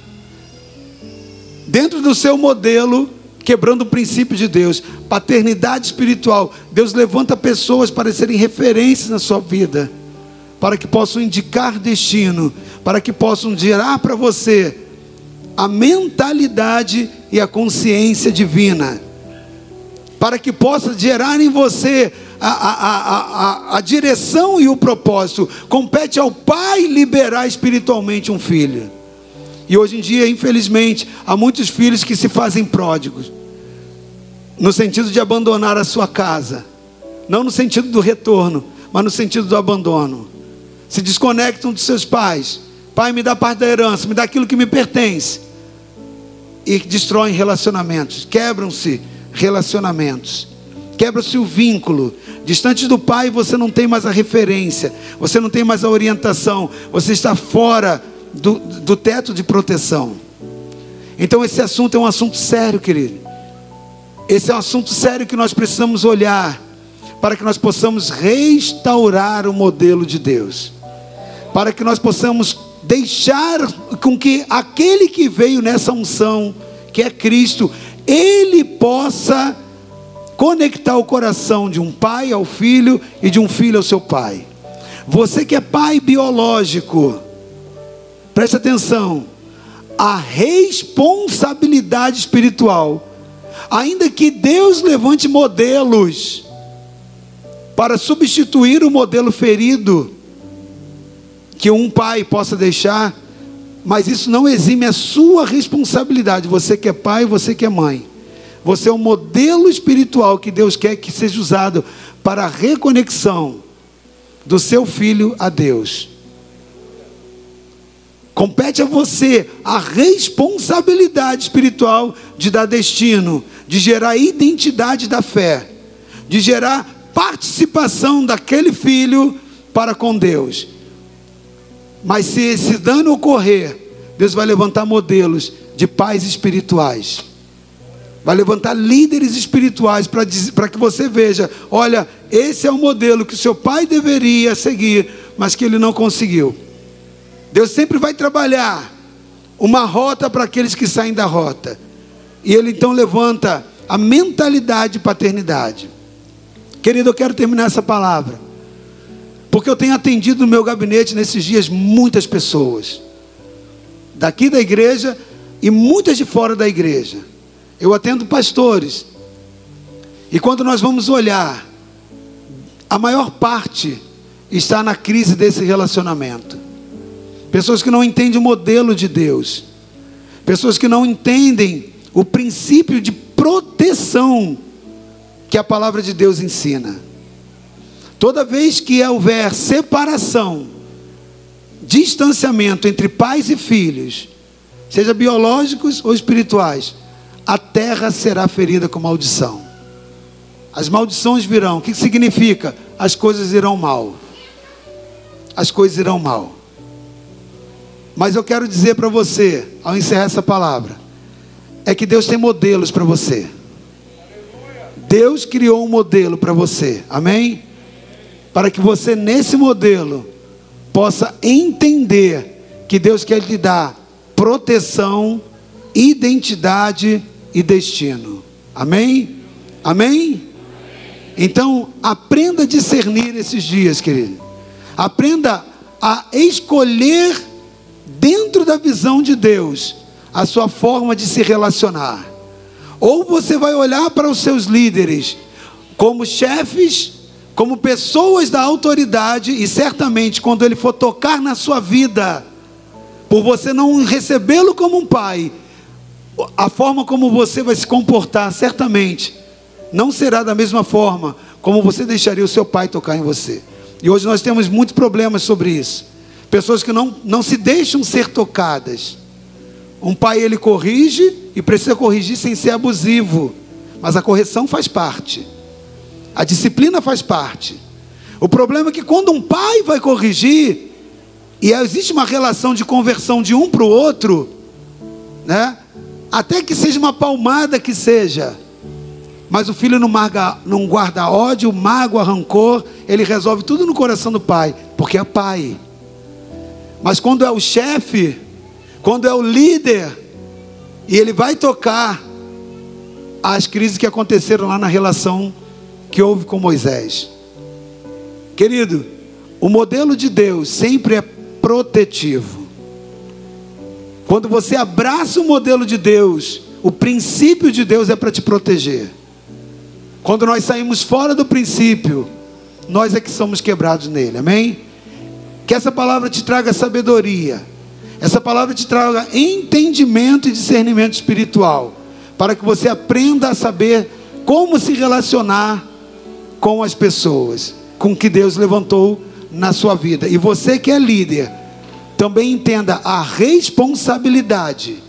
[SPEAKER 1] dentro do seu modelo, quebrando o princípio de Deus, paternidade espiritual. Deus levanta pessoas para serem referências na sua vida, para que possam indicar destino, para que possam gerar para você a mentalidade e a consciência divina, para que possa gerar em você a, a, a, a, direção e o propósito. Compete ao pai liberar espiritualmente um filho. E hoje em dia, infelizmente, há muitos filhos que se fazem pródigos, no sentido de abandonar a sua casa, não no sentido do retorno, mas no sentido do abandono. Se desconectam dos seus pais. Pai, me dá parte da herança, me dá aquilo que me pertence. E destroem relacionamentos, quebram-se relacionamentos, quebra-se o vínculo. Distante do pai, você não tem mais a referência, você não tem mais a orientação, você está fora do, do teto de proteção. Então, esse assunto é um assunto sério, querido. Esse é um assunto sério que nós precisamos olhar para que nós possamos restaurar o modelo de Deus, para que nós possamos deixar com que aquele que veio nessa unção, que é Cristo, ele possa conectar o coração de um pai ao filho e de um filho ao seu pai. Você que é pai biológico, Preste atenção. A responsabilidade espiritual, ainda que Deus levante modelos para substituir o modelo ferido que um pai possa deixar, mas isso não exime a sua responsabilidade. Você que é pai, você que é mãe. Você é um modelo espiritual que Deus quer que seja usado para a reconexão do seu filho a Deus. Compete a você a responsabilidade espiritual de dar destino, de gerar identidade da fé, de gerar participação daquele filho para com Deus. Mas se esse dano ocorrer, Deus vai levantar modelos de pais espirituais. Vai levantar líderes espirituais para que você veja: olha, esse é o modelo que seu pai deveria seguir, mas que ele não conseguiu. Deus sempre vai trabalhar uma rota para aqueles que saem da rota. E Ele então levanta a mentalidade de paternidade. Querido, eu quero terminar essa palavra. Porque eu tenho atendido no meu gabinete nesses dias muitas pessoas. Daqui da igreja e muitas de fora da igreja. Eu atendo pastores. E quando nós vamos olhar, a maior parte está na crise desse relacionamento. Pessoas que não entendem o modelo de Deus. Pessoas que não entendem o princípio de proteção que a palavra de Deus ensina. Toda vez que houver separação, distanciamento entre pais e filhos, seja biológicos ou espirituais, a terra será ferida com maldição. As maldições virão. O que significa? As coisas irão mal. As coisas irão mal. Mas eu quero dizer para você, ao encerrar essa palavra, é que Deus tem modelos para você. Deus criou um modelo para você, amém? Para que você, nesse modelo, possa entender que Deus quer lhe dar proteção, identidade e destino, amém? Amém? Então, aprenda a discernir esses dias, querido. Aprenda a escolher dentro da visão de Deus, a sua forma de se relacionar. Ou você vai olhar para os seus líderes como chefes, como pessoas da autoridade, e certamente quando ele for tocar na sua vida, por você não recebê-lo como um pai, a forma como você vai se comportar, certamente, não será da mesma forma como você deixaria o seu pai tocar em você. E hoje nós temos muitos problemas sobre isso. Pessoas que não, não se deixam ser tocadas. Um pai ele corrige e precisa corrigir sem ser abusivo, mas a correção faz parte. A disciplina faz parte. O problema é que quando um pai vai corrigir e existe uma relação de conversão de um para o outro, né? Até que seja uma palmada que seja, mas o filho não, marga, não guarda ódio, mágoa, rancor, ele resolve tudo no coração do pai, porque é pai. Mas quando é o chefe, quando é o líder, E ele vai tocar as crises que aconteceram lá na relação que houve com Moisés. Querido, o modelo de Deus sempre é protetivo. Quando você abraça o modelo de Deus, o princípio de Deus é para te proteger. Quando nós saímos fora do princípio, nós é que somos quebrados nele, amém? Que essa palavra te traga sabedoria, essa palavra te traga entendimento e discernimento espiritual, para que você aprenda a saber como se relacionar com as pessoas, com que Deus levantou na sua vida. E você que é líder, também entenda a responsabilidade.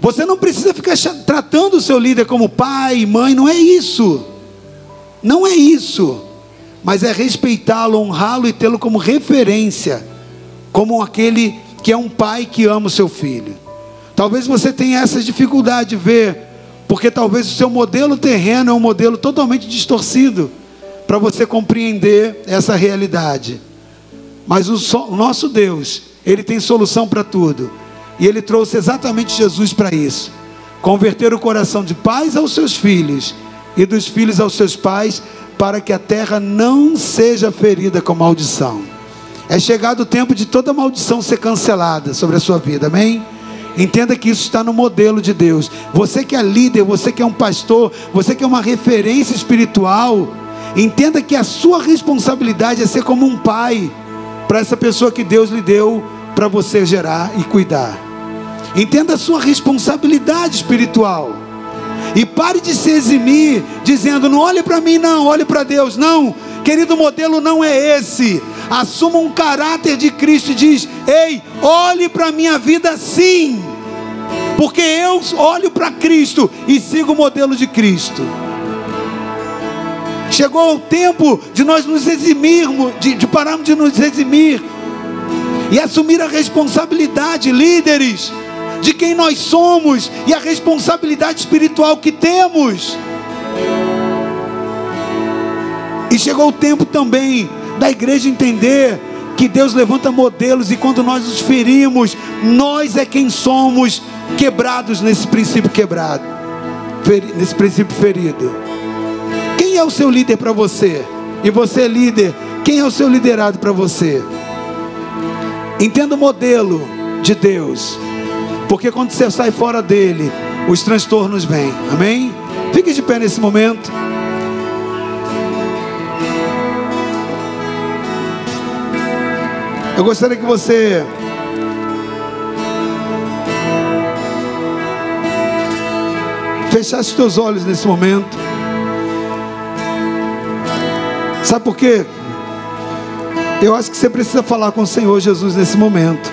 [SPEAKER 1] Você não precisa ficar tratando o seu líder como pai, mãe, não é isso. Não é isso. Mas é respeitá-lo, honrá-lo e tê-lo como referência, como aquele que é um pai que ama o seu filho. Talvez você tenha essa dificuldade de ver, porque talvez o seu modelo terreno é um modelo totalmente distorcido para você compreender essa realidade. Mas o, so, o nosso Deus, ele tem solução para tudo. E ele trouxe exatamente Jesus para isso. Converter o coração de pais aos seus filhos e dos filhos aos seus pais, para que a terra não seja ferida com maldição. É chegado o tempo de toda maldição ser cancelada sobre a sua vida, amém? Entenda que isso está no modelo de Deus. Você que é líder, você que é um pastor, você que é uma referência espiritual, entenda que a sua responsabilidade é ser como um pai para essa pessoa que Deus lhe deu para você gerar e cuidar. Entenda a sua responsabilidade espiritual. E pare de se eximir dizendo: não olhe para mim, não, olhe para Deus. Não, querido, modelo não é esse. Assuma um caráter de Cristo e diz: ei, olhe para a minha vida sim, porque eu olho para Cristo e sigo o modelo de Cristo. Chegou o tempo de nós nos eximirmos, de, de pararmos de nos eximir e assumir a responsabilidade, líderes, de quem nós somos e a responsabilidade espiritual que temos. E chegou o tempo também da igreja entender que Deus levanta modelos e quando nós nos ferimos, nós é quem somos quebrados nesse princípio quebrado, nesse princípio ferido. É o seu líder para você? E você é líder, quem é o seu liderado para você? Entenda o modelo de Deus, porque quando você sai fora dele, os transtornos vêm, amém? Fique de pé nesse momento. Eu gostaria que você fechasse os seus olhos nesse momento. Sabe por quê? Eu acho que você precisa falar com o Senhor Jesus nesse momento.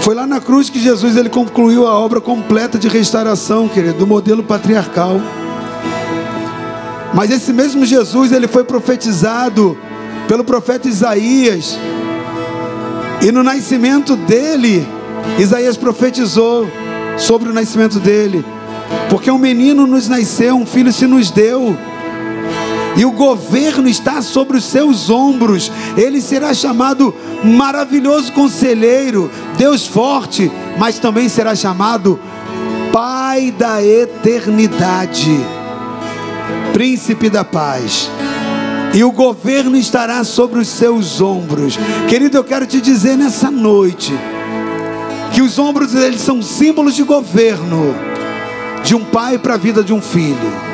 [SPEAKER 1] Foi lá na cruz que Jesus ele concluiu a obra completa de restauração, querido, do modelo patriarcal. Mas esse mesmo Jesus, ele foi profetizado pelo profeta Isaías. E no nascimento dele, Isaías profetizou sobre o nascimento dele. Porque um menino nos nasceu, um filho se nos deu. E o governo está sobre os seus ombros. Ele será chamado maravilhoso conselheiro, Deus forte, mas também será chamado Pai da eternidade, Príncipe da paz. E o governo estará sobre os seus ombros. Querido, eu quero te dizer nessa noite que os ombros deles são símbolos de governo de um pai para a vida de um filho.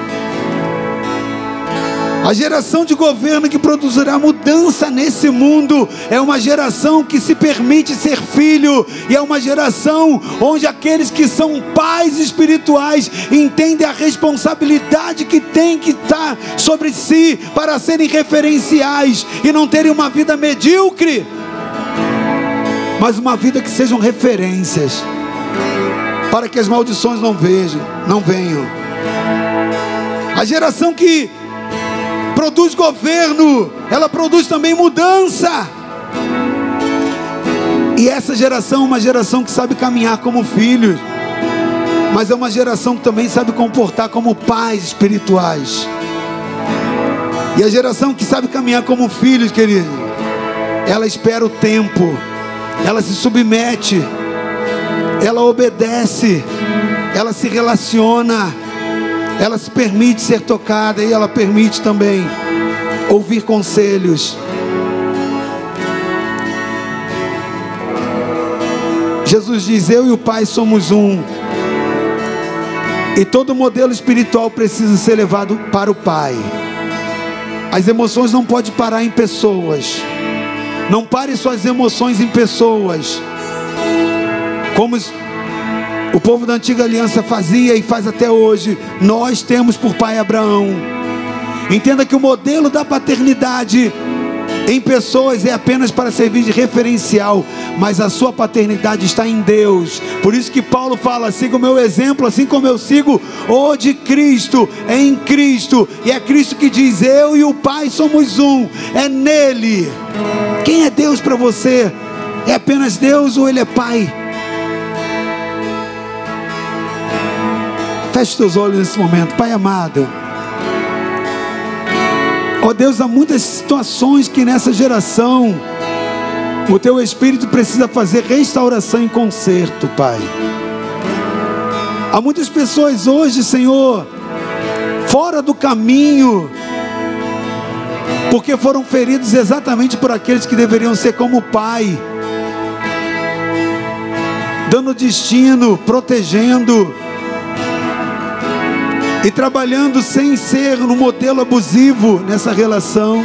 [SPEAKER 1] A geração de governo que produzirá mudança nesse mundo é uma geração que se permite ser filho, e é uma geração onde aqueles que são pais espirituais entendem a responsabilidade que tem que estar sobre si para serem referenciais e não terem uma vida medíocre, mas uma vida que sejam referências para que as maldições não vejam, não venham. A geração que produz governo, ela produz também mudança. E essa geração é uma geração que sabe caminhar como filhos, mas é uma geração que também sabe comportar como pais espirituais. E a geração que sabe caminhar como filhos, querido, ela espera o tempo ela se submete, ela obedece, ela se relaciona, ela se permite ser tocada e ela permite também ouvir conselhos. Jesus diz: Eu e o Pai somos um. E todo modelo espiritual precisa ser levado para o Pai. As emoções não podem parar em pessoas. Não pare suas emoções em pessoas. Como o povo da antiga aliança fazia e faz até hoje, nós temos por pai Abraão. Entenda que o modelo da paternidade em pessoas é apenas para servir de referencial, mas a sua paternidade está em Deus. Por isso que Paulo fala: siga o meu exemplo, assim como eu sigo o de Cristo, é em Cristo, e é Cristo que diz: Eu e o Pai somos um, é nele. Quem é Deus para você? É apenas Deus ou Ele é Pai? Feche teus olhos nesse momento, Pai amado. Ó oh Deus, há muitas situações que nessa geração o teu espírito precisa fazer restauração e conserto, Pai. Há muitas pessoas hoje, Senhor, fora do caminho, porque foram feridos exatamente por aqueles que deveriam ser como Pai, dando destino, protegendo e trabalhando sem ser no modelo abusivo nessa relação.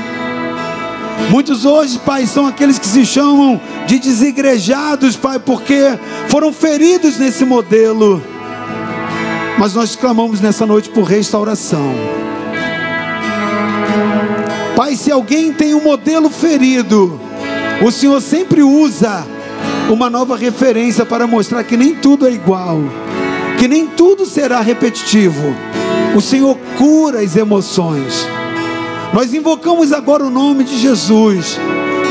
[SPEAKER 1] Muitos hoje, Pai, são aqueles que se chamam de desigrejados, Pai, porque foram feridos nesse modelo. Mas nós clamamos nessa noite por restauração. Pai, se alguém tem um modelo ferido, o Senhor sempre usa uma nova referência para mostrar que nem tudo é igual, que nem tudo será repetitivo. O Senhor cura as emoções. Nós invocamos agora o nome de Jesus,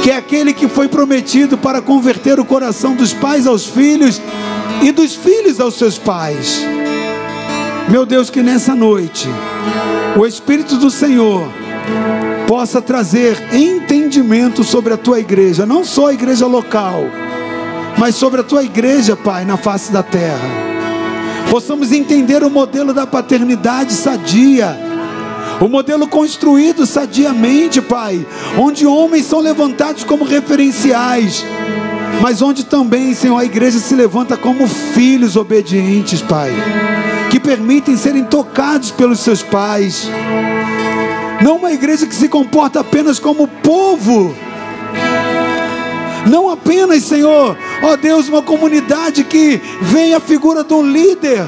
[SPEAKER 1] que é aquele que foi prometido para converter o coração dos pais aos filhos e dos filhos aos seus pais. Meu Deus, que nessa noite o Espírito do Senhor possa trazer entendimento sobre a tua igreja, não só a igreja local, mas sobre a tua igreja, Pai, na face da terra possamos entender o modelo da paternidade sadia, o modelo construído sadiamente, Pai, onde homens são levantados como referenciais, mas onde também, Senhor, a igreja se levanta como filhos obedientes, Pai, que permitem serem tocados pelos seus pais. Não uma igreja que se comporta apenas como povo, não apenas, Senhor, ó Deus, uma comunidade que vem a figura do líder.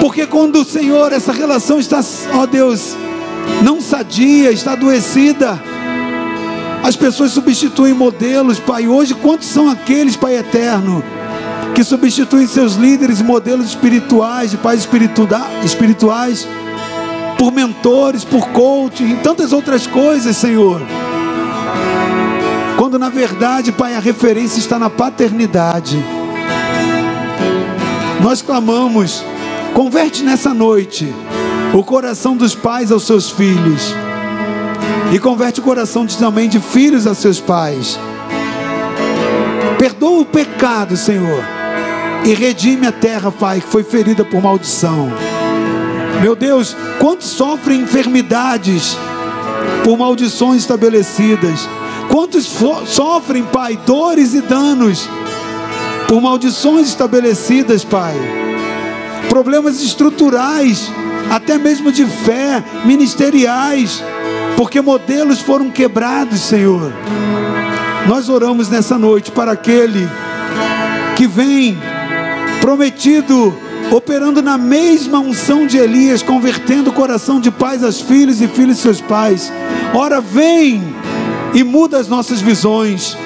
[SPEAKER 1] Porque quando o Senhor, essa relação está, ó Deus, não sadia, está adoecida. As pessoas substituem modelos, Pai. Hoje, quantos são aqueles, Pai eterno, que substituem seus líderes, modelos espirituais, de pais espirituais, por mentores, por coaching, e tantas outras coisas, Senhor. Quando na verdade, Pai, a referência está na paternidade. Nós clamamos, converte nessa noite o coração dos pais aos seus filhos. E converte o coração também de filhos a seus pais. Perdoa o pecado, Senhor. E redime a terra, Pai, que foi ferida por maldição. Meu Deus, quantos sofrem enfermidades por maldições estabelecidas? Quantos sofrem, Pai, dores e danos por maldições estabelecidas, Pai? Problemas estruturais, até mesmo de fé, ministeriais, porque modelos foram quebrados, Senhor. Nós oramos nessa noite para aquele que vem prometido operando na mesma unção de Elias, convertendo o coração de pais aos filhos e filhos seus pais. Ora, vem e muda as nossas visões.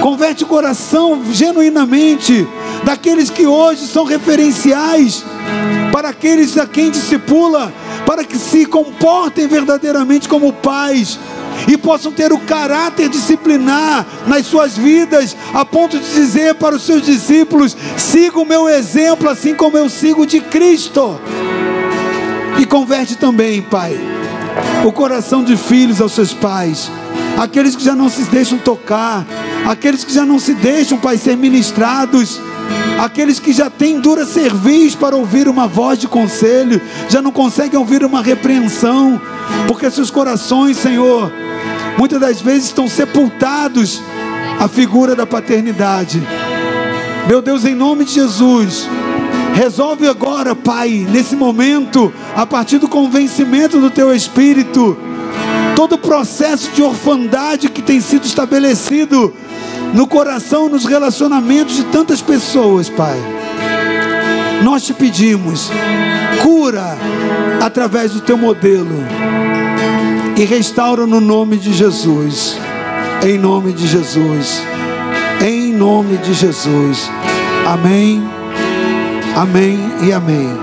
[SPEAKER 1] Converte o coração genuinamente daqueles que hoje são referenciais para aqueles a quem discipula, para que se comportem verdadeiramente como pais e possam ter o caráter disciplinar nas suas vidas, a ponto de dizer para os seus discípulos: siga o meu exemplo, assim como eu sigo de Cristo. E converte também, Pai, o coração de filhos aos seus pais aqueles que já não se deixam tocar, aqueles que já não se deixam, Pai, ser ministrados, aqueles que já têm dura cerviz para ouvir uma voz de conselho, já não conseguem ouvir uma repreensão, porque seus corações, Senhor, muitas das vezes estão sepultados a figura da paternidade. Meu Deus, em nome de Jesus, resolve agora, Pai, nesse momento, a partir do convencimento do Teu Espírito, todo o processo de orfandade que tem sido estabelecido no coração, nos relacionamentos de tantas pessoas, Pai. Nós te pedimos, cura através do teu modelo e restaura no nome de Jesus. Em nome de Jesus. Em nome de Jesus. Amém. Amém e amém.